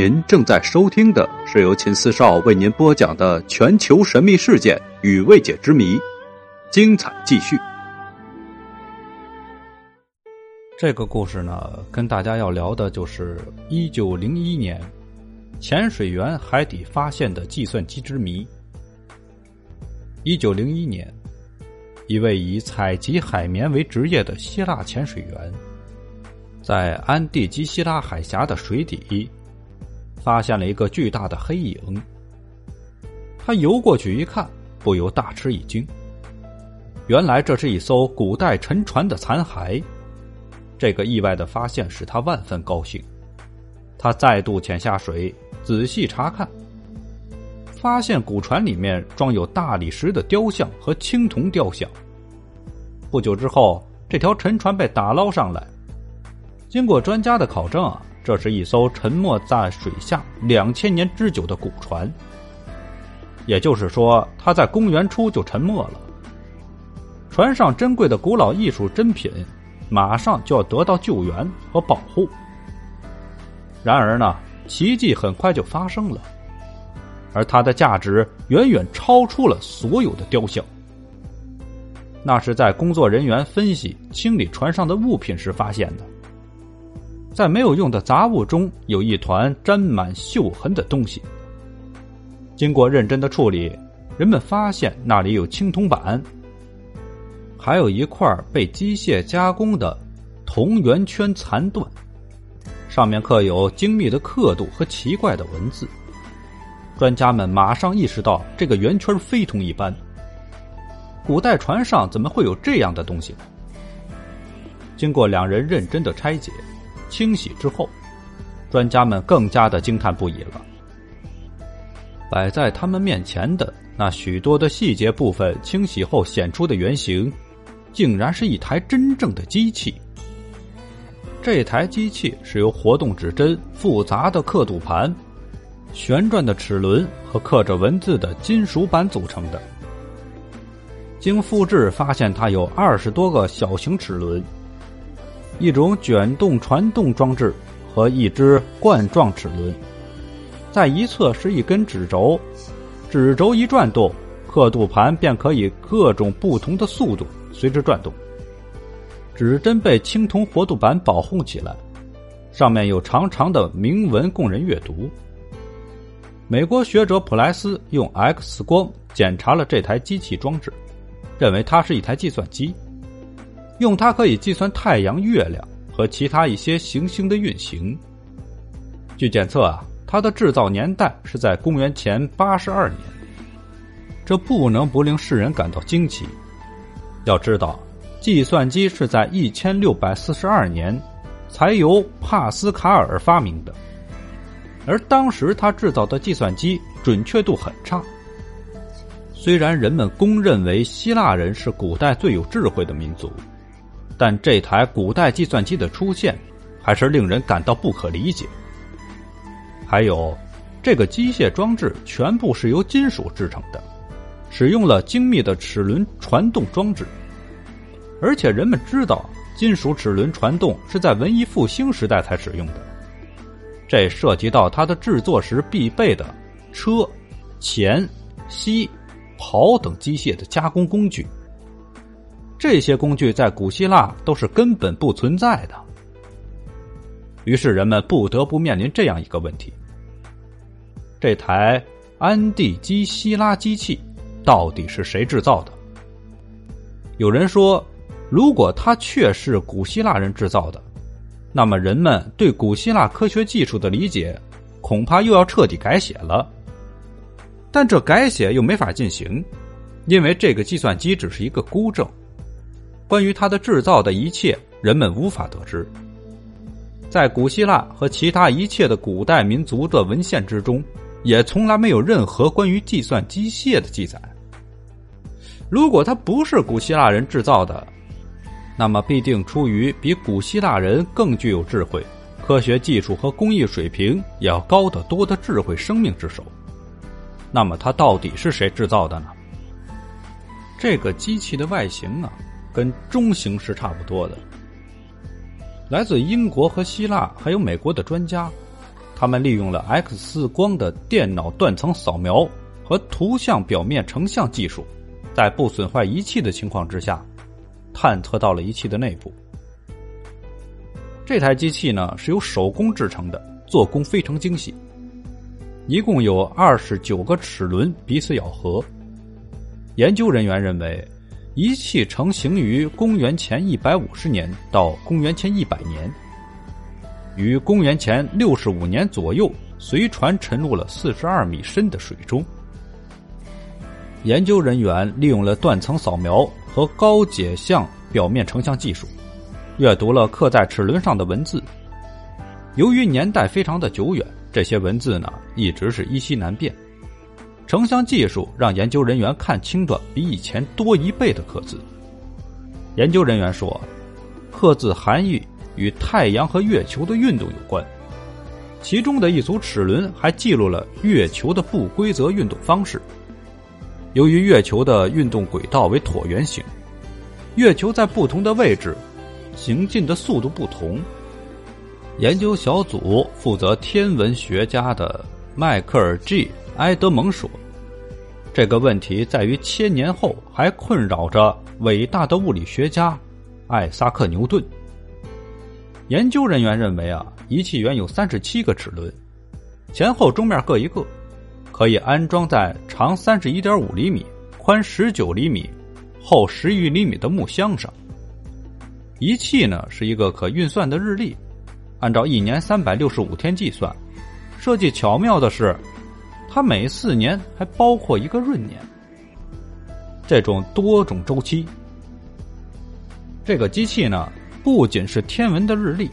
您正在收听的是由秦四少为您播讲的全球神秘事件与未解之谜，精彩继续。这个故事呢，跟大家要聊的就是一九零一年潜水员海底发现的计算机之谜。一九零一年，一位以采集海绵为职业的希腊潜水员，在安第基希拉海峡的水底。发现了一个巨大的黑影，他游过去一看，不由大吃一惊。原来这是一艘古代沉船的残骸。这个意外的发现使他万分高兴。他再度潜下水，仔细查看，发现古船里面装有大理石的雕像和青铜雕像。不久之后，这条沉船被打捞上来，经过专家的考证啊。这是一艘沉没在水下两千年之久的古船，也就是说，它在公元初就沉没了。船上珍贵的古老艺术珍品，马上就要得到救援和保护。然而呢，奇迹很快就发生了，而它的价值远远超出了所有的雕像。那是在工作人员分析清理船上的物品时发现的。在没有用的杂物中有一团沾满锈痕的东西。经过认真的处理，人们发现那里有青铜板，还有一块被机械加工的铜圆圈残段，上面刻有精密的刻度和奇怪的文字。专家们马上意识到这个圆圈非同一般。古代船上怎么会有这样的东西？经过两人认真的拆解。清洗之后，专家们更加的惊叹不已了。摆在他们面前的那许多的细节部分，清洗后显出的原型，竟然是一台真正的机器。这台机器是由活动指针、复杂的刻度盘、旋转的齿轮和刻着文字的金属板组成的。经复制发现，它有二十多个小型齿轮。一种卷动传动装置和一只冠状齿轮，在一侧是一根指轴，指轴一转动，刻度盘便可以各种不同的速度随之转动。指针被青铜活度板保护起来，上面有长长的铭文供人阅读。美国学者普莱斯用 X 光检查了这台机器装置，认为它是一台计算机。用它可以计算太阳、月亮和其他一些行星的运行。据检测啊，它的制造年代是在公元前八十二年，这不能不令世人感到惊奇。要知道，计算机是在一千六百四十二年才由帕斯卡尔发明的，而当时他制造的计算机准确度很差。虽然人们公认为希腊人是古代最有智慧的民族。但这台古代计算机的出现，还是令人感到不可理解。还有，这个机械装置全部是由金属制成的，使用了精密的齿轮传动装置。而且人们知道，金属齿轮传动是在文艺复兴时代才使用的。这涉及到它的制作时必备的车、钳、锡、刨等机械的加工工具。这些工具在古希腊都是根本不存在的，于是人们不得不面临这样一个问题：这台安地基希拉机器到底是谁制造的？有人说，如果它确是古希腊人制造的，那么人们对古希腊科学技术的理解恐怕又要彻底改写了。但这改写又没法进行，因为这个计算机只是一个孤证。关于它的制造的一切，人们无法得知。在古希腊和其他一切的古代民族的文献之中，也从来没有任何关于计算机械的记载。如果它不是古希腊人制造的，那么必定出于比古希腊人更具有智慧、科学技术和工艺水平也要高得多的智慧生命之手。那么它到底是谁制造的呢？这个机器的外形啊？跟中型是差不多的。来自英国和希腊还有美国的专家，他们利用了 X 光的电脑断层扫描和图像表面成像技术，在不损坏仪器的情况之下，探测到了仪器的内部。这台机器呢是由手工制成的，做工非常精细，一共有二十九个齿轮彼此咬合。研究人员认为，仪器成型于公元前一百五十年到公元前一百年。于公元前六十五年左右，随船沉入了四十二米深的水中。研究人员利用了断层扫描和高解像表面成像技术，阅读了刻在齿轮上的文字。由于年代非常的久远，这些文字呢一直是依稀难辨。成像技术让研究人员看清了比以前多一倍的刻字。研究人员说，刻字含义。与太阳和月球的运动有关，其中的一组齿轮还记录了月球的不规则运动方式。由于月球的运动轨道为椭圆形，月球在不同的位置行进的速度不同。研究小组负责天文学家的迈克尔 ·G· 埃德蒙说：“这个问题在于千年后还困扰着伟大的物理学家艾萨克·牛顿。”研究人员认为啊，仪器原有三十七个齿轮，前后中面各一个，可以安装在长三十一点五厘米、宽十九厘米、厚十余厘米的木箱上。仪器呢是一个可运算的日历，按照一年三百六十五天计算。设计巧妙的是，它每四年还包括一个闰年。这种多种周期，这个机器呢。不仅是天文的日历，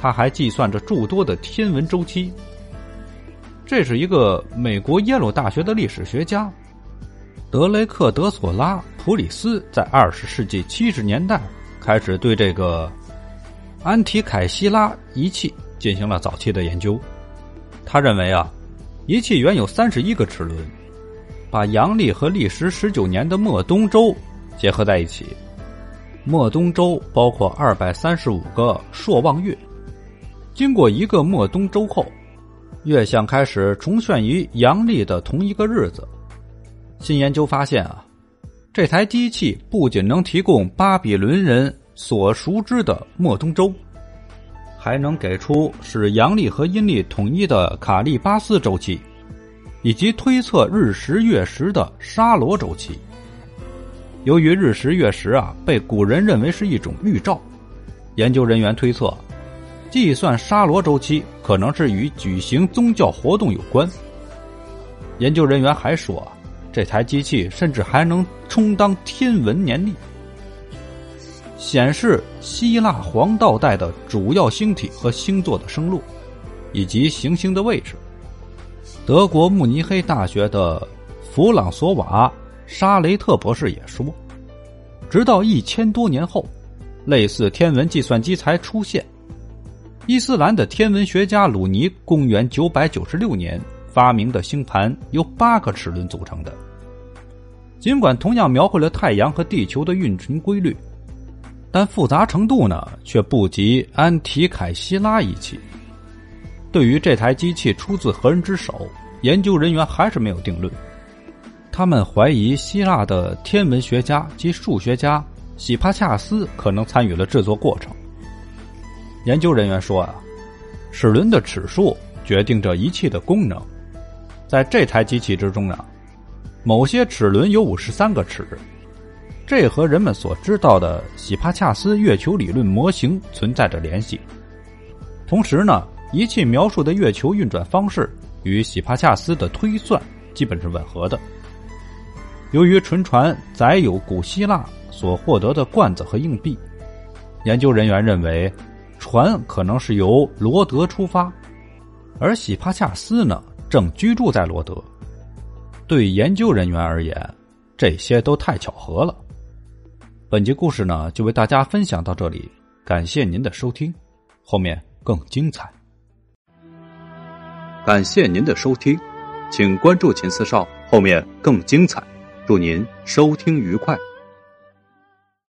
它还计算着诸多的天文周期。这是一个美国耶鲁大学的历史学家德雷克·德索拉·普里斯，在二十世纪七十年代开始对这个安提凯西拉仪器进行了早期的研究。他认为啊，仪器原有三十一个齿轮，把阳历和历时十九年的末冬周结合在一起。末冬周包括二百三十五个朔望月，经过一个末冬周后，月相开始重现于阳历的同一个日子。新研究发现啊，这台机器不仅能提供巴比伦人所熟知的末冬周，还能给出使阳历和阴历统一的卡利巴斯周期，以及推测日食月食的沙罗周期。由于日食月食啊，被古人认为是一种预兆，研究人员推测，计算沙罗周期可能是与举行宗教活动有关。研究人员还说，这台机器甚至还能充当天文年历，显示希腊黄道带的主要星体和星座的生路，以及行星的位置。德国慕尼黑大学的弗朗索瓦。沙雷特博士也说，直到一千多年后，类似天文计算机才出现。伊斯兰的天文学家鲁尼公元九百九十六年发明的星盘由八个齿轮组成的。尽管同样描绘了太阳和地球的运行规律，但复杂程度呢却不及安提凯希拉仪器。对于这台机器出自何人之手，研究人员还是没有定论。他们怀疑希腊的天文学家及数学家喜帕恰斯可能参与了制作过程。研究人员说啊，齿轮的齿数决定着仪器的功能。在这台机器之中呢，某些齿轮有五十三个齿，这和人们所知道的喜帕恰斯月球理论模型存在着联系。同时呢，仪器描述的月球运转方式与喜帕恰斯的推算基本是吻合的。由于沉船载有古希腊所获得的罐子和硬币，研究人员认为，船可能是由罗德出发，而喜帕恰斯呢正居住在罗德。对研究人员而言，这些都太巧合了。本集故事呢就为大家分享到这里，感谢您的收听，后面更精彩。感谢您的收听，请关注秦四少，后面更精彩。祝您收听愉快。